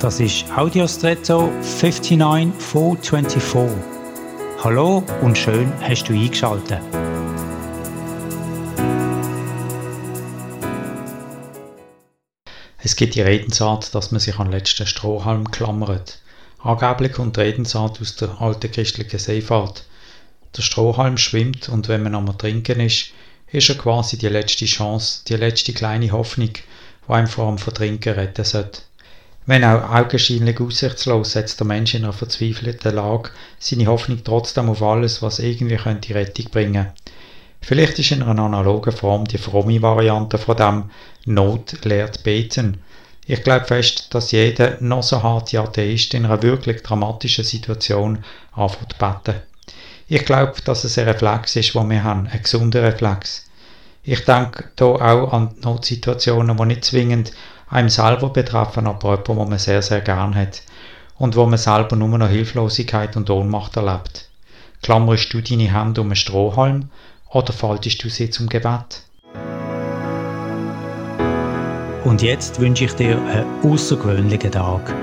Das ist Audiostretto 59424. Hallo und schön hast du eingeschaltet. Es gibt die Redensart, dass man sich an letzten Strohhalm klammert. Angeblich kommt die Redensart aus der alten christlichen Seefahrt. Der Strohhalm schwimmt und wenn man einmal trinken ist, ist er quasi die letzte Chance, die letzte kleine Hoffnung, die einem vor dem Vertrinken retten sollte. Wenn auch augenscheinlich aussichtslos setzt der Mensch in einer verzweifelten Lage seine Hoffnung trotzdem auf alles, was irgendwie könnte Rettung bringen. Vielleicht ist in einer analogen Form die fromme Variante von dem Not lehrt beten. Ich glaube fest, dass jeder noch so harte Atheist in einer wirklich dramatischen Situation anfängt beten. Ich glaube, dass es ein Reflex ist, den wir haben, ein gesunder Reflex. Ich denke hier auch an Notsituationen, die nicht zwingend einem selber betreffen, aber jemanden, den man sehr, sehr gern hat und wo man selber nur noch Hilflosigkeit und Ohnmacht erlebt. Klammerst du deine Hände um einen Strohhalm oder faltest du sie zum Gebet? Und jetzt wünsche ich dir einen außergewöhnlichen Tag.